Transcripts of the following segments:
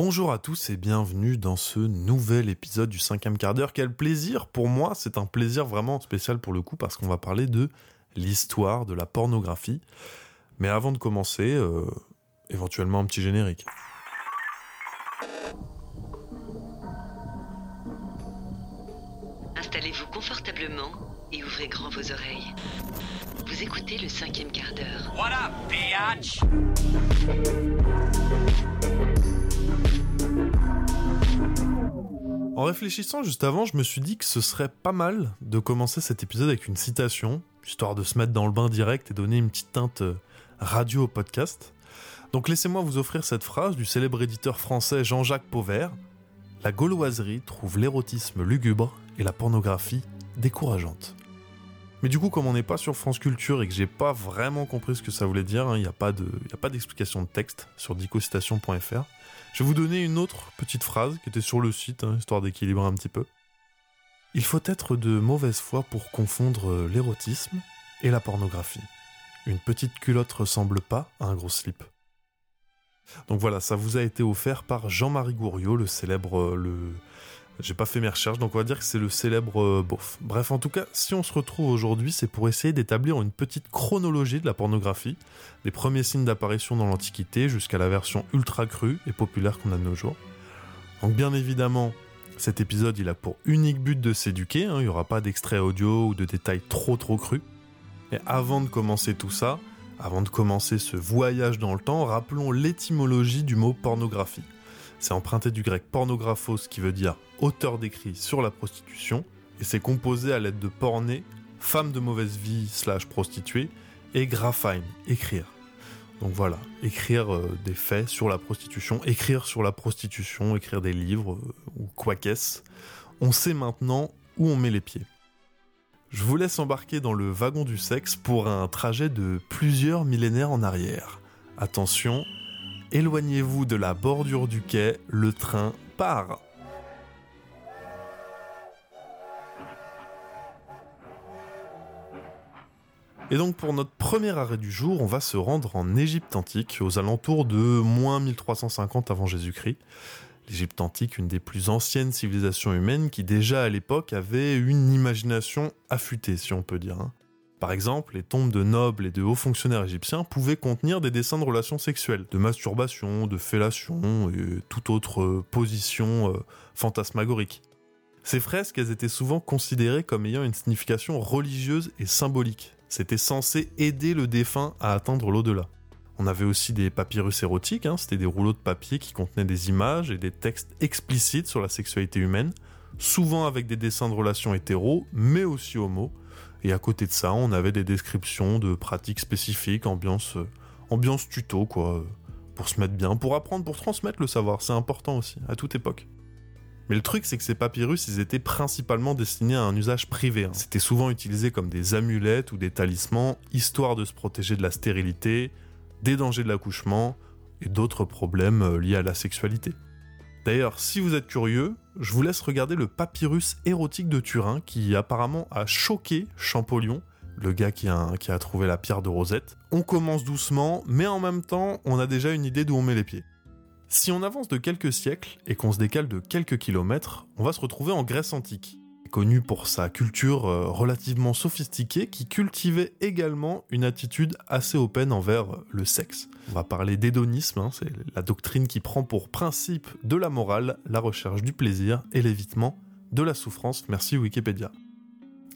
Bonjour à tous et bienvenue dans ce nouvel épisode du cinquième quart d'heure. Quel plaisir pour moi, c'est un plaisir vraiment spécial pour le coup parce qu'on va parler de l'histoire de la pornographie. Mais avant de commencer, euh, éventuellement un petit générique. Installez-vous confortablement et ouvrez grand vos oreilles. Vous écoutez le cinquième quart d'heure. What up? En réfléchissant juste avant, je me suis dit que ce serait pas mal de commencer cet épisode avec une citation, histoire de se mettre dans le bain direct et donner une petite teinte euh, radio au podcast. Donc laissez-moi vous offrir cette phrase du célèbre éditeur français Jean-Jacques Pauvert. La gauloiserie trouve l'érotisme lugubre et la pornographie décourageante. Mais du coup, comme on n'est pas sur France Culture et que j'ai pas vraiment compris ce que ça voulait dire, il n'y a pas d'explication de, texte sur dicocitation.fr, je vais vous donner une autre petite phrase qui était sur le site, hein, histoire d'équilibrer un petit peu. Il faut être de mauvaise foi pour confondre l'érotisme et la pornographie. Une petite culotte ressemble pas à un gros slip. Donc voilà, ça vous a été offert par Jean-Marie Gouriot, le célèbre, le, j'ai pas fait mes recherches, donc on va dire que c'est le célèbre euh, beauf. Bref, en tout cas, si on se retrouve aujourd'hui, c'est pour essayer d'établir une petite chronologie de la pornographie, des premiers signes d'apparition dans l'Antiquité jusqu'à la version ultra crue et populaire qu'on a de nos jours. Donc bien évidemment, cet épisode, il a pour unique but de s'éduquer, hein, il n'y aura pas d'extrait audio ou de détails trop trop crus. Et avant de commencer tout ça, avant de commencer ce voyage dans le temps, rappelons l'étymologie du mot pornographie. C'est emprunté du grec pornographos qui veut dire auteur d'écrit sur la prostitution, et c'est composé à l'aide de porné, femme de mauvaise vie slash prostituée, et graphein, écrire. Donc voilà, écrire euh, des faits sur la prostitution, écrire sur la prostitution, écrire des livres, euh, ou quoi qu'est-ce. On sait maintenant où on met les pieds. Je vous laisse embarquer dans le wagon du sexe pour un trajet de plusieurs millénaires en arrière. Attention, éloignez-vous de la bordure du quai, le train part. Et donc pour notre premier arrêt du jour, on va se rendre en Égypte antique, aux alentours de moins 1350 avant Jésus-Christ. L'Égypte antique, une des plus anciennes civilisations humaines qui déjà à l'époque avait une imagination affûtée, si on peut dire. Par exemple, les tombes de nobles et de hauts fonctionnaires égyptiens pouvaient contenir des dessins de relations sexuelles, de masturbation, de fellation et toute autre position euh, fantasmagorique. Ces fresques, étaient souvent considérées comme ayant une signification religieuse et symbolique. C'était censé aider le défunt à atteindre l'au-delà. On avait aussi des papyrus érotiques, hein, c'était des rouleaux de papier qui contenaient des images et des textes explicites sur la sexualité humaine, souvent avec des dessins de relations hétéros, mais aussi homo. Et à côté de ça, on avait des descriptions de pratiques spécifiques, ambiance, euh, ambiance tuto, quoi, euh, pour se mettre bien, pour apprendre, pour transmettre le savoir, c'est important aussi, à toute époque. Mais le truc, c'est que ces papyrus, ils étaient principalement destinés à un usage privé. Hein. C'était souvent utilisé comme des amulettes ou des talismans, histoire de se protéger de la stérilité, des dangers de l'accouchement et d'autres problèmes euh, liés à la sexualité. D'ailleurs, si vous êtes curieux, je vous laisse regarder le papyrus érotique de Turin qui apparemment a choqué Champollion, le gars qui a, trouvé la pierre de Rosette. On commence doucement, mais en même temps, on a déjà une idée d'où on met les pieds. Si on avance de quelques siècles et qu'on se décale de quelques kilomètres, on va se retrouver en Grèce antique, connue pour sa culture euh, relativement sophistiquée qui cultivait également une attitude assez open envers le sexe. On va parler d'hédonisme, hein, c'est la doctrine qui prend pour principe de la morale la recherche du plaisir et l'évitement de la souffrance. Merci Wikipédia.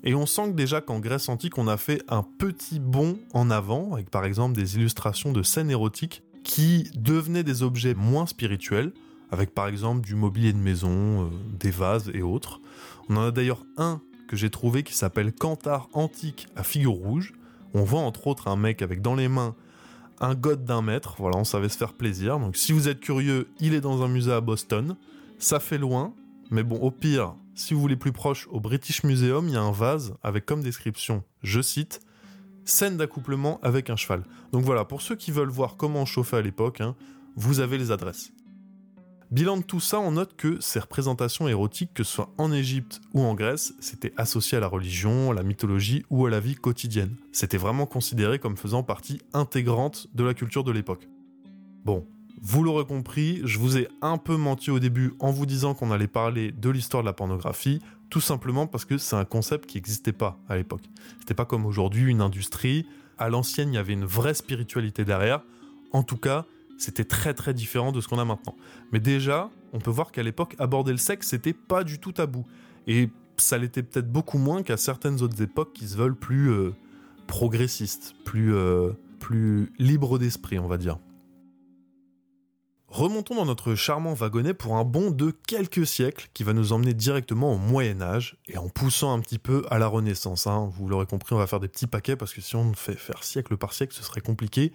Et on sent que déjà qu'en Grèce antique, on a fait un petit bond en avant, avec par exemple des illustrations de scènes érotiques qui devenaient des objets moins spirituels, avec par exemple du mobilier de maison, euh, des vases et autres. On en a d'ailleurs un que j'ai trouvé qui s'appelle Cantar antique à figure rouge. On voit entre autres un mec avec dans les mains un god d'un mètre, voilà, on savait se faire plaisir. Donc si vous êtes curieux, il est dans un musée à Boston. Ça fait loin, mais bon, au pire, si vous voulez plus proche, au British Museum, il y a un vase avec comme description, je cite, scène d'accouplement avec un cheval. Donc voilà, pour ceux qui veulent voir comment on chauffait à l'époque, hein, vous avez les adresses. Bilan de tout ça, on note que ces représentations érotiques, que ce soit en Égypte ou en Grèce, c'était associé à la religion, à la mythologie ou à la vie quotidienne. C'était vraiment considéré comme faisant partie intégrante de la culture de l'époque. Bon, Vous l'aurez compris, je vous ai un peu menti au début en vous disant qu'on allait parler de l'histoire de la pornographie, tout simplement parce que c'est un concept qui n'existait pas à l'époque. C'était pas comme aujourd'hui une industrie. À l'ancienne, il y avait une vraie spiritualité derrière. En tout cas, c'était très très différent de ce qu'on a maintenant. Mais déjà, on peut voir qu'à l'époque, aborder le sexe, c'était pas du tout tabou. Et ça l'était peut-être beaucoup moins qu'à certaines autres époques qui se veulent plus euh, progressistes, plus, euh, plus libres d'esprit, on va dire. Remontons dans notre charmant wagonnet pour un bond de quelques siècles qui va nous emmener directement au Moyen Âge et en poussant un petit peu à la Renaissance. Hein. Vous l'aurez compris, on va faire des petits paquets parce que si on fait faire siècle par siècle, ce serait compliqué.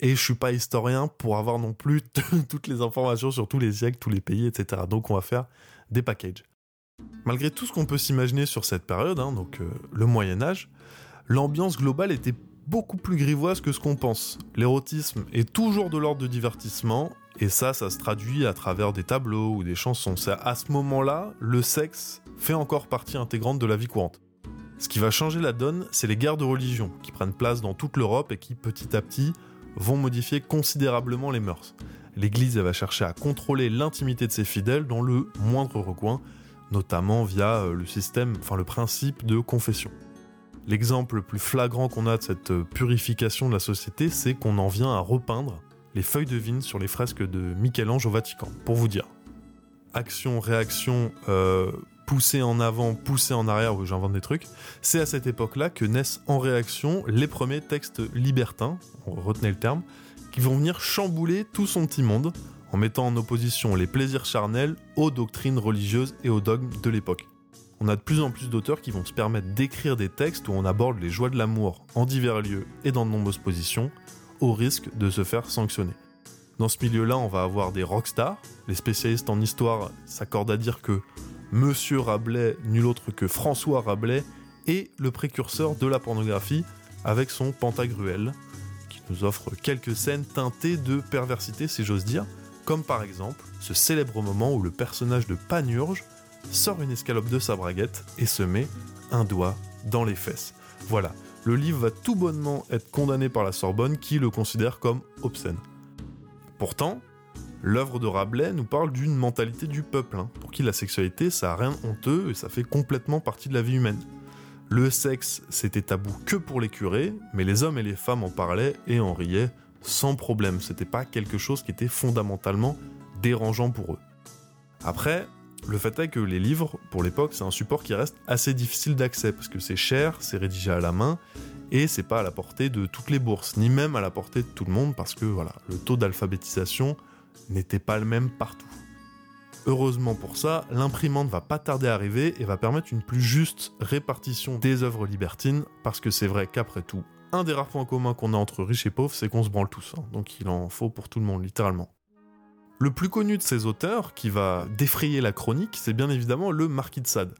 Et je suis pas historien pour avoir non plus toutes les informations sur tous les siècles, tous les pays, etc. Donc on va faire des packages. Malgré tout ce qu'on peut s'imaginer sur cette période, hein, donc euh, le Moyen Âge, l'ambiance globale était beaucoup plus grivoise que ce qu'on pense. L'érotisme est toujours de l'ordre de divertissement et ça, ça se traduit à travers des tableaux ou des chansons. C'est à ce moment-là, le sexe fait encore partie intégrante de la vie courante. Ce qui va changer la donne, c'est les guerres de religion, qui prennent place dans toute l'Europe et qui, petit à petit, vont modifier considérablement les mœurs. L'Église va chercher à contrôler l'intimité de ses fidèles dans le moindre recoin, notamment via euh, le système, enfin le principe de confession. L'exemple le plus flagrant qu'on a de cette euh, purification de la société, c'est qu'on en vient à repeindre les feuilles de vigne sur les fresques de Michel-Ange au Vatican, pour vous dire. Action, réaction, euh, pousser en avant, pousser en arrière, j'invente des trucs. C'est à cette époque-là que naissent en réaction les premiers textes libertins, retenez le terme, qui vont venir chambouler tout son petit monde en mettant en opposition les plaisirs charnels aux doctrines religieuses et aux dogmes de l'époque. On a de plus en plus d'auteurs qui vont se permettre d'écrire des textes où on aborde les joies de l'amour en divers lieux et dans de nombreuses positions, au risque de se faire sanctionner. Dans ce milieu-là, on va avoir des rockstars. Les spécialistes en histoire s'accordent à dire que Monsieur Rabelais, nul autre que François Rabelais, est le précurseur de la pornographie avec son Pantagruel, qui nous offre quelques scènes teintées de perversité, si j'ose dire, comme par exemple ce célèbre moment où le personnage de Panurge sort une escalope de sa braguette et se met un doigt dans les fesses. Voilà, le livre va tout bonnement être condamné par la Sorbonne qui le considère comme obscène. Pourtant, l'œuvre de Rabelais nous parle d'une mentalité du peuple, hein, pour qui la sexualité ça a rien honteux et ça fait complètement partie de la vie humaine. Le sexe c'était tabou que pour les curés, mais les hommes et les femmes en parlaient et en riaient sans problème, c'était pas quelque chose qui était fondamentalement dérangeant pour eux. Après, le fait est que les livres, pour l'époque, c'est un support qui reste assez difficile d'accès parce que c'est cher, c'est rédigé à la main et c'est pas à la portée de toutes les bourses, ni même à la portée de tout le monde parce que voilà, le taux d'alphabétisation n'était pas le même partout. Heureusement pour ça, l'imprimante va pas tarder à arriver et va permettre une plus juste répartition des œuvres libertines parce que c'est vrai qu'après tout, un des rares points communs qu'on a entre riches et pauvres, c'est qu'on se branle tous, hein. donc il en faut pour tout le monde, littéralement. Le plus connu de ces auteurs, qui va défrayer la chronique, c'est bien évidemment le Marquis de Sade.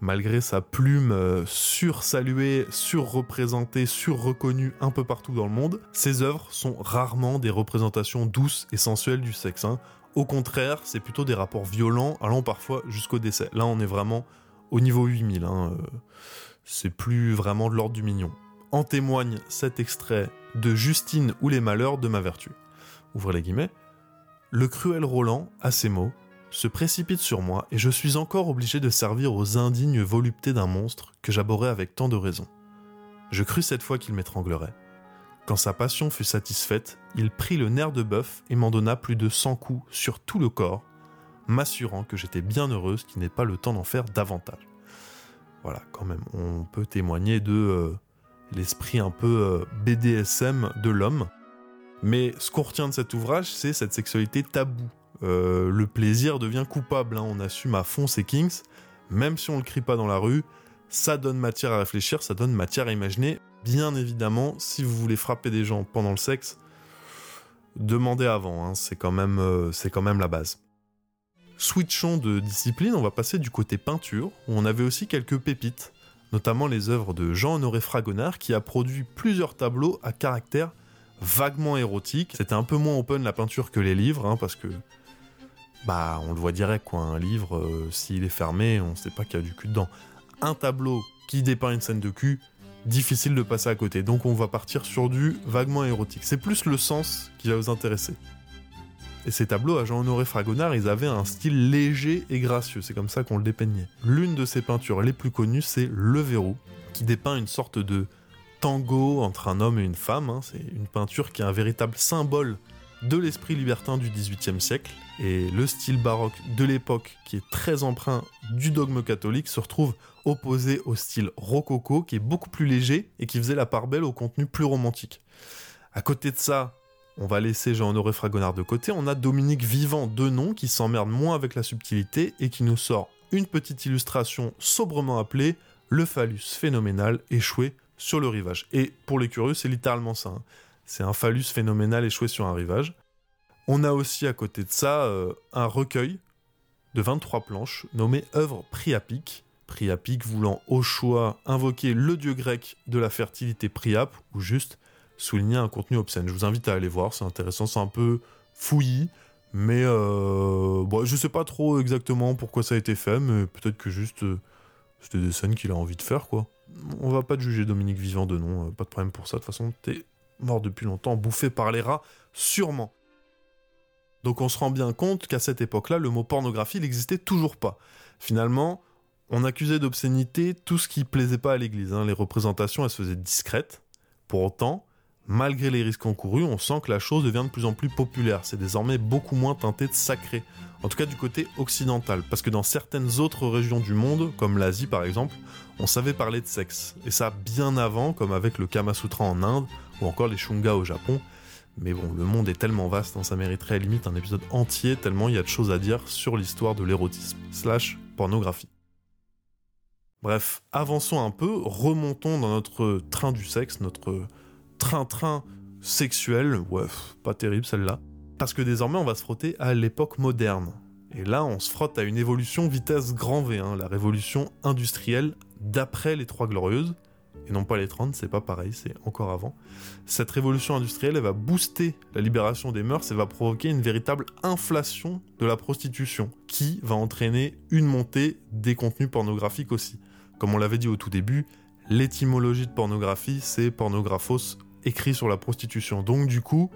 Malgré sa plume euh, sursaluée, surreprésentée, surreconnue un peu partout dans le monde, ses œuvres sont rarement des représentations douces et sensuelles du sexe. Hein. Au contraire, c'est plutôt des rapports violents, allant parfois jusqu'au décès. Là, on est vraiment au niveau 8000. Hein, euh, c'est plus vraiment de l'ordre du mignon. En témoigne cet extrait de Justine ou les malheurs de ma vertu. Ouvrez les guillemets. Le cruel Roland, à ces mots, se précipite sur moi et je suis encore obligé de servir aux indignes voluptés d'un monstre que j'abhorrais avec tant de raison. Je crus cette fois qu'il m'étranglerait. Quand sa passion fut satisfaite, il prit le nerf de bœuf et m'en donna plus de cent coups sur tout le corps, m'assurant que j'étais bien heureuse qu'il n'ait pas le temps d'en faire davantage. Voilà, quand même, on peut témoigner de euh, l'esprit un peu euh, BDSM de l'homme, mais ce qu'on retient de cet ouvrage, c'est cette sexualité taboue. Euh, le plaisir devient coupable, hein. on assume à fond ses kings, même si on le crie pas dans la rue, ça donne matière à réfléchir, ça donne matière à imaginer. Bien évidemment, si vous voulez frapper des gens pendant le sexe, demandez avant, hein. c'est quand, même, euh, quand même la base. Switchons de discipline, on va passer du côté peinture, où on avait aussi quelques pépites, notamment les œuvres de Jean-Honoré Fragonard, qui a produit plusieurs tableaux à caractère vaguement érotique. C'était un peu moins open la peinture que les livres, hein, parce que bah on le voit direct quoi. Un livre, euh, s'il est fermé, on sait pas qu'il y a du cul dedans. Un tableau qui dépeint une scène de cul, difficile de passer à côté. Donc on va partir sur du vaguement érotique. C'est plus le sens qui va vous intéresser. Et ces tableaux à Jean-Honoré Fragonard, ils avaient un style léger et gracieux, c'est comme ça qu'on le dépeignait. L'une de ses peintures les plus connues, c'est Le Verrou, qui dépeint une sorte de tango entre un homme et une femme. hein. C'est une peinture qui est un véritable symbole de l'esprit libertin du XVIIIe siècle. Et le style baroque de l'époque, qui est très empreint du dogme catholique, se retrouve opposé au style rococo, qui est beaucoup plus léger et qui faisait la part belle au contenu plus romantique. À côté de ça, on va laisser Jean-Honoré Fragonard de côté. On a Dominique Vivant de nom qui s'emmerde moins avec la subtilité et qui nous sort une petite illustration sobrement appelée Le phallus phénoménal échoué sur le rivage. Et pour les curieux, c'est littéralement ça. hein. C'est un phallus phénoménal échoué sur un rivage. On a aussi à côté de ça euh, un recueil de 23 planches nommé œuvre Priapique. Priapique voulant au choix invoquer le dieu grec de la fertilité Priap ou juste souligner un contenu obscène. Je vous invite à aller voir, c'est intéressant, c'est un peu fouillis, mais euh, bon, je sais pas trop exactement pourquoi ça a été fait, mais peut-être que juste euh, c'était des scènes qu'il a envie de faire, quoi. On va pas te juger Dominique Vivant de nom, euh, pas de problème pour ça, de toute façon, t'es mort depuis longtemps, bouffé par les rats, sûrement. Donc on se rend bien compte qu'à cette époque-là, le mot pornographie n'existait toujours pas. Finalement, on accusait d'obscénité tout ce qui plaisait pas à l'église. hein. Les représentations, elles se faisaient discrètes. Pour autant, malgré les risques encourus, on sent que la chose devient de plus en plus populaire. C'est désormais beaucoup moins teinté de sacré. En tout cas du côté occidental. Parce que dans certaines autres régions du monde, comme l'Asie par exemple, on savait parler de sexe. Et ça bien avant, comme avec le Kama Sutra en Inde, ou encore les Shunga au Japon. Mais bon, le monde est tellement vaste, hein, ça mériterait à limite un épisode entier, tellement il y a de choses à dire sur l'histoire de l'érotisme, slash pornographie. Bref, avançons un peu, remontons dans notre train du sexe, notre train-train sexuel, ouais, pas terrible celle-là, parce que désormais on va se frotter à l'époque moderne. Et là, on se frotte à une évolution vitesse grand V, hein, la révolution industrielle d'après les Trois Glorieuses, et non pas les 30, c'est pas pareil, c'est encore avant. Cette révolution industrielle, elle va booster la libération des mœurs et va provoquer une véritable inflation de la prostitution, qui va entraîner une montée des contenus pornographiques aussi. Comme on l'avait dit au tout début, l'étymologie de pornographie, c'est pornographos écrit sur la prostitution. Donc du coup,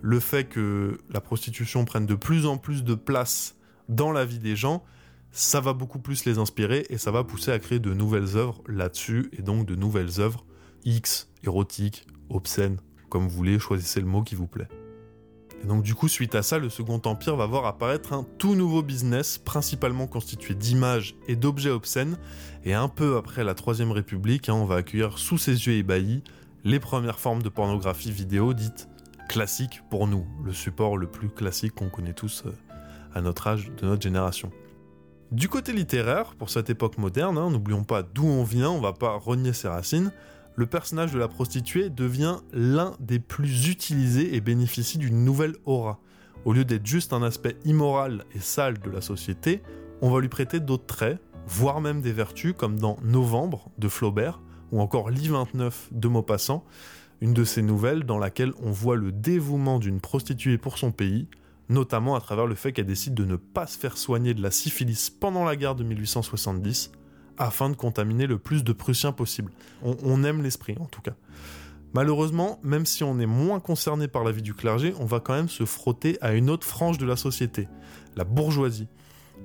le fait que la prostitution prenne de plus en plus de place dans la vie des gens, ça va beaucoup plus les inspirer et ça va pousser à créer de nouvelles œuvres là-dessus et donc de nouvelles œuvres X, érotiques, obscènes, comme vous voulez, choisissez le mot qui vous plaît. Et donc du coup, suite à ça, le Second Empire va voir apparaître un tout nouveau business, principalement constitué d'images et d'objets obscènes, et un peu après la Troisième République, hein, on va accueillir sous ses yeux ébahis les premières formes de pornographie vidéo dites classiques pour nous, le support le plus classique qu'on connaît tous euh, à notre âge, de notre génération. Du côté littéraire, pour cette époque moderne, hein, n'oublions pas d'où on vient, on va pas renier ses racines, le personnage de la prostituée devient l'un des plus utilisés et bénéficie d'une nouvelle aura. Au lieu d'être juste un aspect immoral et sale de la société, on va lui prêter d'autres traits, voire même des vertus, comme dans Novembre de Flaubert, ou encore L'I-29 de Maupassant, une de ces nouvelles dans laquelle on voit le dévouement d'une prostituée pour son pays, notamment à travers le fait qu'elle décide de ne pas se faire soigner de la syphilis pendant la guerre de 1870, afin de contaminer le plus de Prussiens possible. On, aime l'esprit en tout cas. Malheureusement, même si on est moins concerné par la vie du clergé, on va quand même se frotter à une autre frange de la société, la bourgeoisie,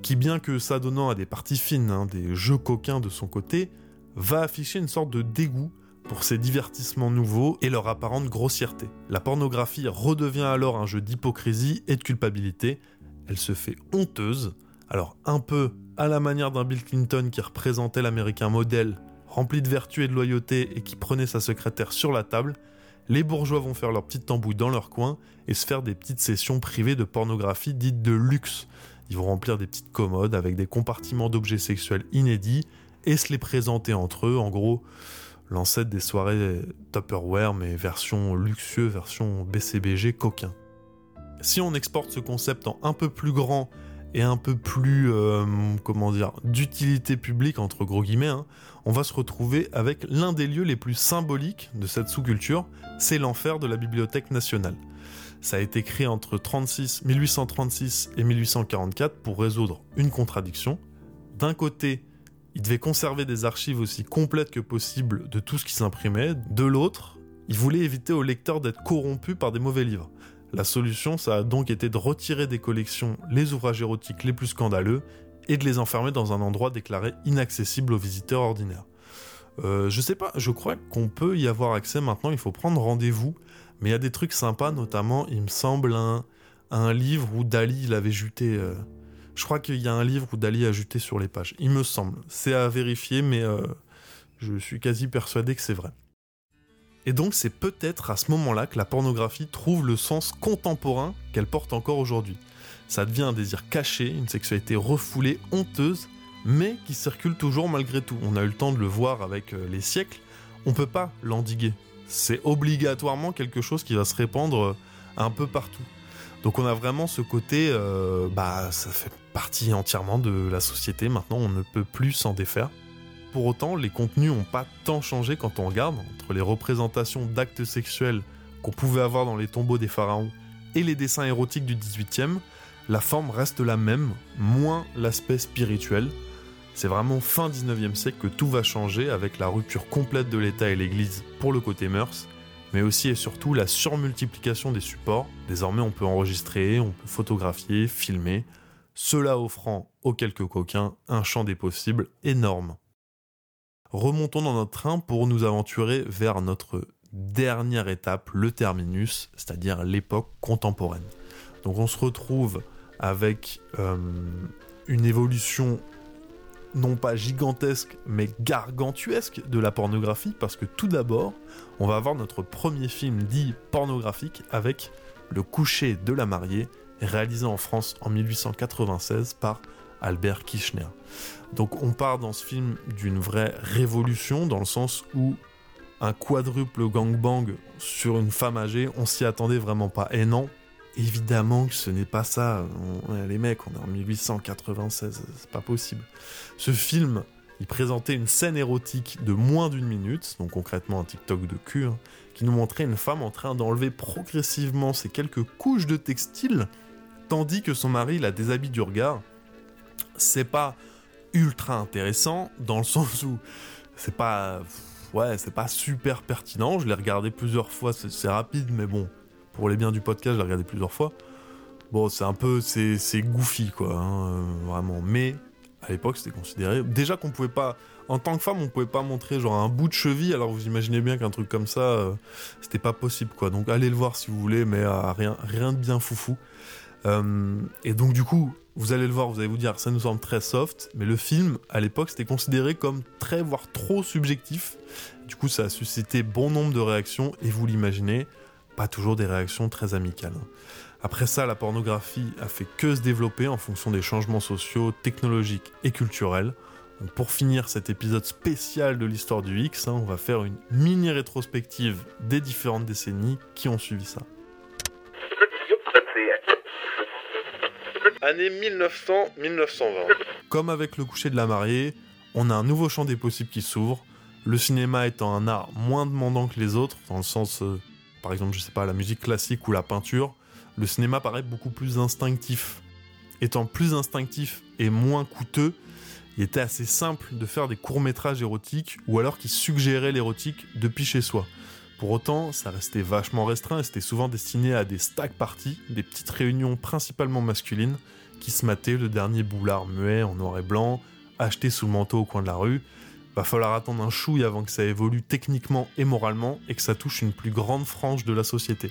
qui bien que s'adonnant à des parties fines, hein, des jeux coquins de son côté, va afficher une sorte de dégoût pour ces divertissements nouveaux et leur apparente grossièreté. La pornographie redevient alors un jeu d'hypocrisie et de culpabilité, elle se fait honteuse, alors un peu à la manière d'un Bill Clinton qui représentait l'américain modèle, rempli de vertu et de loyauté et qui prenait sa secrétaire sur la table, les bourgeois vont faire leur petite tambouille dans leur coin et se faire des petites sessions privées de pornographie dites de luxe. Ils vont remplir des petites commodes avec des compartiments d'objets sexuels inédits et se les présenter entre eux, en gros, l'ancêtre des soirées Tupperware, mais version luxueux, version BCBG coquin. Si on exporte ce concept en un peu plus grand et un peu plus, euh, comment dire, d'utilité publique, entre gros guillemets, hein, on va se retrouver avec l'un des lieux les plus symboliques de cette sous-culture, c'est l'enfer de la Bibliothèque nationale. Ça a été créé entre 36, 1836 et 1844 pour résoudre une contradiction. D'un côté, il devait conserver des archives aussi complètes que possible de tout ce qui s'imprimait. De l'autre, il voulait éviter aux lecteurs d'être corrompus par des mauvais livres. La solution, ça a donc été de retirer des collections les ouvrages érotiques les plus scandaleux et de les enfermer dans un endroit déclaré inaccessible aux visiteurs ordinaires. Euh, je sais pas, je crois qu'on peut y avoir accès maintenant, il faut prendre rendez-vous, mais il y a des trucs sympas, notamment, il me semble, un, livre où Dali il avait juté. Euh, je crois qu'il y a un livre où Dali a juté sur les pages, il me semble. C'est à vérifier, mais euh, je suis quasi persuadé que c'est vrai. Et donc c'est peut-être à ce moment-là que la pornographie trouve le sens contemporain qu'elle porte encore aujourd'hui. Ça devient un désir caché, une sexualité refoulée, honteuse, mais qui circule toujours malgré tout. On a eu le temps de le voir avec euh, les siècles, on peut pas l'endiguer. C'est obligatoirement quelque chose qui va se répandre euh, un peu partout. Donc on a vraiment ce côté, euh, bah ça fait partie entièrement de la société, maintenant on ne peut plus s'en défaire. Pour autant, les contenus n'ont pas tant changé quand on regarde, entre les représentations d'actes sexuels qu'on pouvait avoir dans les tombeaux des pharaons et les dessins érotiques du 18e, la forme reste la même, moins l'aspect spirituel. C'est vraiment fin 19e siècle que tout va changer avec la rupture complète de l'État et l'Église pour le côté mœurs, mais aussi et surtout la surmultiplication des supports. Désormais on peut enregistrer, on peut photographier, filmer, cela offrant aux quelques coquins un champ des possibles énorme. Remontons dans notre train pour nous aventurer vers notre dernière étape, le terminus, c'est-à-dire l'époque contemporaine. Donc on se retrouve avec euh, une évolution non pas gigantesque mais gargantuesque de la pornographie parce que tout d'abord on va avoir notre premier film dit pornographique avec Le coucher de la mariée réalisé en France en 1896 par Albert Kirchner. Donc on part dans ce film d'une vraie révolution dans le sens où un quadruple gangbang sur une femme âgée, on s'y attendait vraiment pas. Et non, Évidemment que ce n'est pas ça. les mecs, on est en 1896, c'est pas possible. Ce film, il présentait une scène érotique de moins d'une minute, donc concrètement un TikTok de cul, hein, qui nous montrait une femme en train d'enlever progressivement ses quelques couches de textile, tandis que son mari la déshabille du regard. C'est pas ultra intéressant, dans le sens où c'est pas. Ouais, c'est pas super pertinent. Je l'ai regardé plusieurs fois, c'est rapide, mais bon, pour les biens du podcast, je l'ai regardé plusieurs fois. Bon, c'est un peu, c'est, goofy quoi, hein, euh, vraiment. Mais à l'époque, c'était considéré. Déjà qu'on pouvait pas, en tant que femme, on pouvait pas montrer genre un bout de cheville. Alors vous imaginez bien qu'un truc comme ça, euh, c'était pas possible quoi. Donc allez le voir si vous voulez, mais euh, rien, rien de bien foufou. et donc du coup, vous allez le voir, vous allez vous dire, ça nous semble très soft, mais le film, à l'époque, c'était considéré comme très, voire trop subjectif. Du coup, ça a suscité bon nombre de réactions, et vous l'imaginez, pas toujours des réactions très amicales. Après ça, la pornographie a fait que se développer en fonction des changements sociaux, technologiques et culturels. pour finir cet épisode spécial de l'histoire du X, hein, on va faire une mini rétrospective des différentes décennies qui ont suivi ça. Année 1900-1920. Comme avec le coucher de la mariée, on a un nouveau champ des possibles qui s'ouvre, le cinéma étant un art moins demandant que les autres, dans le sens euh, par exemple, je sais pas, la musique classique ou la peinture, le cinéma paraît beaucoup plus instinctif. Étant plus instinctif et moins coûteux, il était assez simple de faire des courts-métrages érotiques ou alors qui suggéraient l'érotique depuis chez soi. Pour autant, ça restait vachement restreint et c'était souvent destiné à des stack parties, des petites réunions principalement masculines, qui se mataient le dernier boulard muet en noir et blanc, acheté sous le manteau au coin de la rue, va falloir attendre un chouille avant que ça évolue techniquement et moralement et que ça touche une plus grande frange de la société.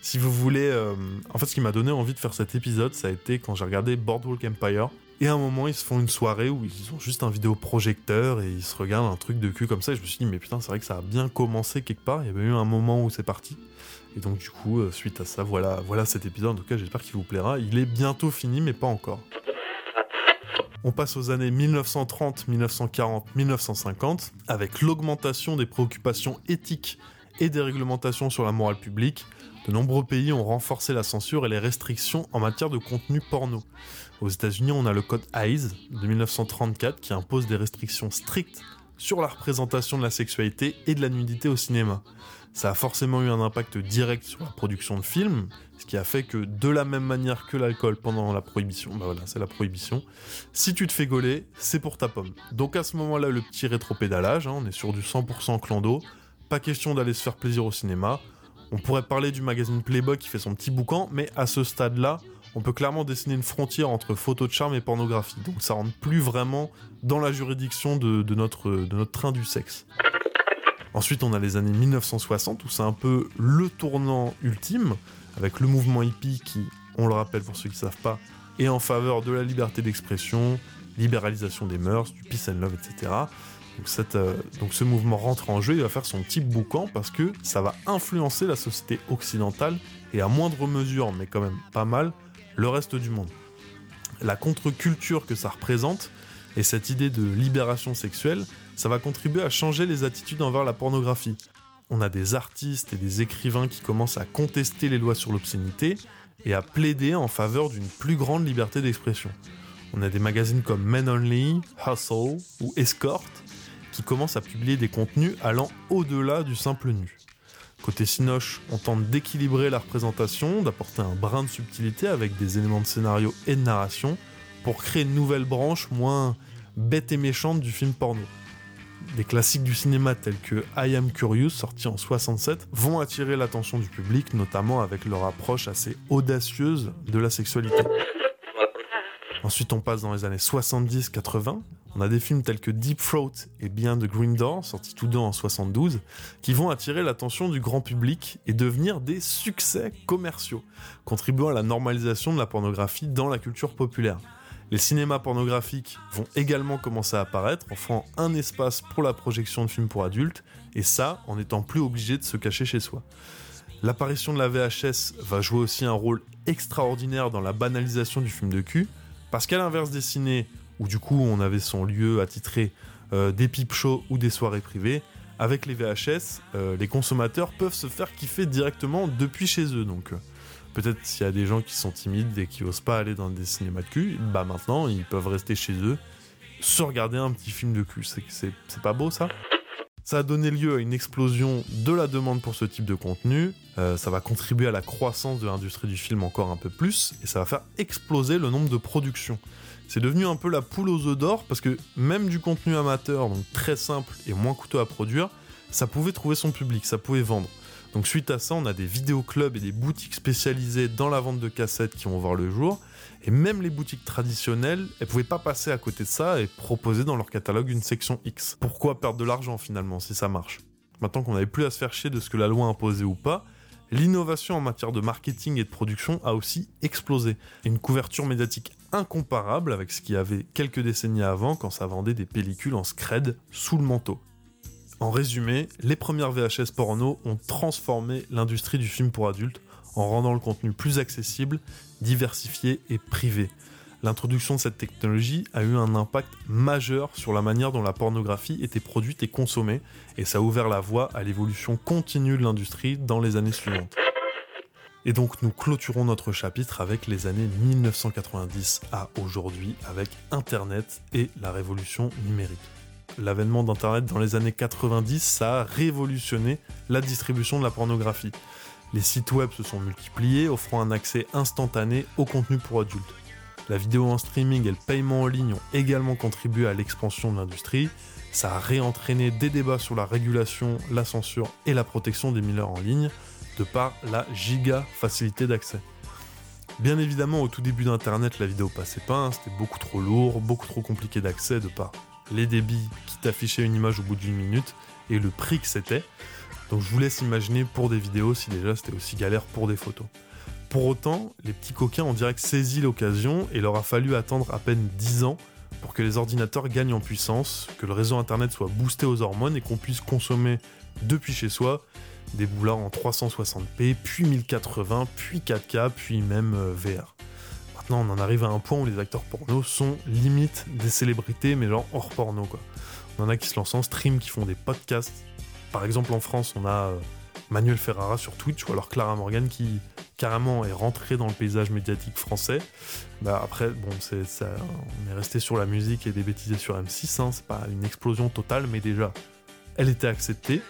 Si vous voulez, euh, en fait, ce qui m'a donné envie de faire cet épisode, ça a été quand j'ai regardé Boardwalk Empire. Et à un moment, ils se font une soirée où ils ont juste un vidéoprojecteur et ils se regardent un truc de cul comme ça. Et je me suis dit, mais putain, c'est vrai que ça a bien commencé quelque part. Il y avait eu un moment où c'est parti. Et donc, du coup, euh, suite à ça, voilà, voilà cet épisode. En tout cas, j'espère qu'il vous plaira. Il est bientôt fini, mais pas encore. On passe aux années 1930, 1940, 1950, avec l'augmentation des préoccupations éthiques et des réglementations sur la morale publique. De nombreux pays ont renforcé la censure et les restrictions en matière de contenu porno. Aux États-Unis, on a le code Eyes de 1934 qui impose des restrictions strictes sur la représentation de la sexualité et de la nudité au cinéma. Ça a forcément eu un impact direct sur la production de films, ce qui a fait que de la même manière que l'alcool pendant la prohibition, bah voilà, c'est la prohibition, si tu te fais gauler, c'est pour ta pomme. Donc à ce moment-là, le petit rétropédalage, hein, on est sur du 100% clando, pas question d'aller se faire plaisir au cinéma, On pourrait parler du magazine Playboy qui fait son petit boucan, mais à ce stade-là, on peut clairement dessiner une frontière entre photo de charme et pornographie. Donc ça rentre plus vraiment dans la juridiction de, notre, de notre train du sexe. Ensuite, on a les années 1960 où c'est un peu le tournant ultime avec le mouvement hippie qui, on le rappelle pour ceux qui ne savent pas, est en faveur de la liberté d'expression, libéralisation des mœurs, du peace and love, etc. Donc, euh, donc, ce mouvement rentre en jeu, il va faire son petit boucan parce que ça va influencer la société occidentale et à moindre mesure, mais quand même pas mal, le reste du monde. La contre-culture que ça représente et cette idée de libération sexuelle, ça va contribuer à changer les attitudes envers la pornographie. On a des artistes et des écrivains qui commencent à contester les lois sur l'obscénité et à plaider en faveur d'une plus grande liberté d'expression. On a des magazines comme Men Only, Hustle ou Escort qui commencent à publier des contenus allant au-delà du simple nu. Côté Sinoche, on tente d'équilibrer la représentation, d'apporter un brin de subtilité avec des éléments de scénario et de narration pour créer une nouvelle branche moins bête et méchante du film porno. Des classiques du cinéma tels que I Am Curious, sorti en 67, vont attirer l'attention du public, notamment avec leur approche assez audacieuse de la sexualité. Ensuite, on passe dans les années 70-80. On a des films tels que Deep Throat et Beyond the Green Door, sortis tous deux en 72, qui vont attirer l'attention du grand public et devenir des succès commerciaux, contribuant à la normalisation de la pornographie dans la culture populaire. Les cinémas pornographiques vont également commencer à apparaître, offrant un espace pour la projection de films pour adultes, et ça en étant plus obligé de se cacher chez soi. L'apparition de la VHS va jouer aussi un rôle extraordinaire dans la banalisation du film de cul, parce qu'à l'inverse des où du coup on avait son lieu attitré euh, des pipe shows ou des soirées privées, avec les VHS, euh, les consommateurs peuvent se faire kiffer directement depuis chez eux. Donc euh, peut-être s'il y a des gens qui sont timides et qui osent pas aller dans des cinémas de cul, bah maintenant ils peuvent rester chez eux, se regarder un petit film de cul. C'est pas beau ça? Ça a donné lieu à une explosion de la demande pour ce type de contenu. Euh, ça va contribuer à la croissance de l'industrie du film encore un peu plus et ça va faire exploser le nombre de productions. C'est devenu un peu la poule aux œufs d'or parce que même du contenu amateur, donc très simple et moins coûteux à produire, ça pouvait trouver son public, ça pouvait vendre. Donc suite à ça, on a des vidéoclubs et des boutiques spécialisées dans la vente de cassettes qui vont voir le jour. Et même les boutiques traditionnelles, elles pouvaient pas passer à côté de ça et proposer dans leur catalogue une section X. Pourquoi perdre de l'argent finalement si ça marche? Maintenant qu'on n'avait plus à se faire chier de ce que la loi imposait ou pas, l'innovation en matière de marketing et de production a aussi explosé. Une couverture médiatique incomparable avec ce qu'il y avait quelques décennies avant quand ça vendait des pellicules en scred sous le manteau. En résumé, les premières VHS porno ont transformé l'industrie du film pour adultes en rendant le contenu plus accessible, diversifié et privé. L'introduction de cette technologie a eu un impact majeur sur la manière dont la pornographie était produite et consommée, et ça a ouvert la voie à l'évolution continue de l'industrie dans les années suivantes. Et donc nous clôturons notre chapitre avec les années 1990 à aujourd'hui, avec Internet et la révolution numérique. L'avènement d'Internet dans les années 90, ça a révolutionné la distribution de la pornographie. Les sites web se sont multipliés, offrant un accès instantané au contenu pour adultes. La vidéo en streaming et le paiement en ligne ont également contribué à l'expansion de l'industrie. Ça a réentraîné des débats sur la régulation, la censure et la protection des mineurs en ligne, de par la giga facilité d'accès. Bien évidemment, au tout début d'Internet, la vidéo passait pas, hein, c'était beaucoup trop lourd, beaucoup trop compliqué d'accès de par les débits qui t'affichaient une image au bout d'une minute et le prix que c'était. Donc je vous laisse imaginer pour des vidéos si déjà c'était aussi galère pour des photos. Pour autant, les petits coquins ont direct saisi l'occasion et leur a fallu attendre à peine 10 ans pour que les ordinateurs gagnent en puissance, que le réseau internet soit boosté aux hormones et qu'on puisse consommer depuis chez soi des boulards en 360p, puis 1080, puis 4K, puis même euh, VR. Maintenant, on en arrive à un point où les acteurs porno sont limite des célébrités, mais genre hors porno quoi. On en a qui se lancent en stream, qui font des podcasts, par exemple, en France, on a euh, Manuel Ferrara sur Twitch ou alors Clara Morgan qui carrément est rentrée dans le paysage médiatique français. Bah après, bon, on est resté sur la musique et des bêtises sur M6. Hein, c'est pas une explosion totale, mais déjà, elle était acceptée.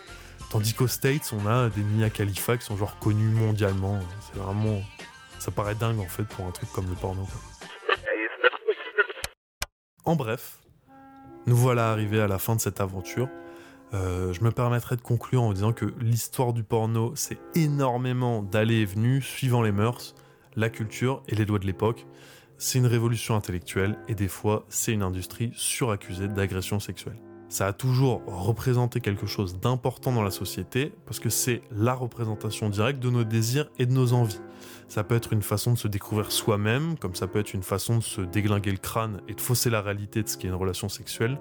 Tandis qu'aux States, on a des Mia Khalifa qui sont genre connus mondialement. C'est vraiment, ça paraît dingue en fait pour un truc comme le porno. En bref, nous voilà arrivés à la fin de cette aventure. Euh, je me permettrai de conclure en disant que l'histoire du porno, c'est énormément d'aller et venues suivant les mœurs, la culture et les lois de l'époque. C'est une révolution intellectuelle et des fois, c'est une industrie suraccusée d'agression sexuelle. Ça a toujours représenté quelque chose d'important dans la société parce que c'est la représentation directe de nos désirs et de nos envies. Ça peut être une façon de se découvrir soi-même, comme ça peut être une façon de se déglinguer le crâne et de fausser la réalité de ce qu'est une relation sexuelle.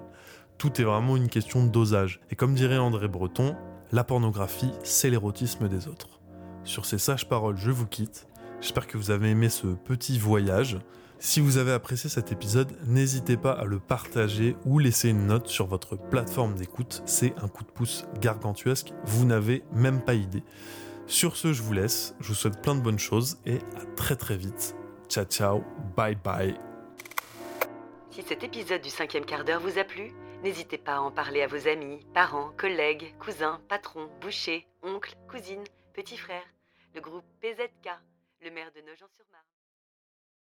Tout est vraiment une question de dosage. Et comme dirait André Breton, la pornographie, c'est l'érotisme des autres. Sur ces sages paroles, je vous quitte. J'espère que vous avez aimé ce petit voyage. Si vous avez apprécié cet épisode, n'hésitez pas à le partager ou laisser une note sur votre plateforme d'écoute. C'est un coup de pouce gargantuesque, vous n'avez même pas idée. Sur ce, je vous laisse, je vous souhaite plein de bonnes choses et à très très vite. Ciao ciao, bye bye. Si cet épisode du cinquième quart d'heure vous a plu, N'hésitez pas à en parler à vos amis, parents, collègues, cousins, patrons, bouchers, oncles, cousines, petits frères, le groupe PZK, le maire de Nogent-sur-Marne.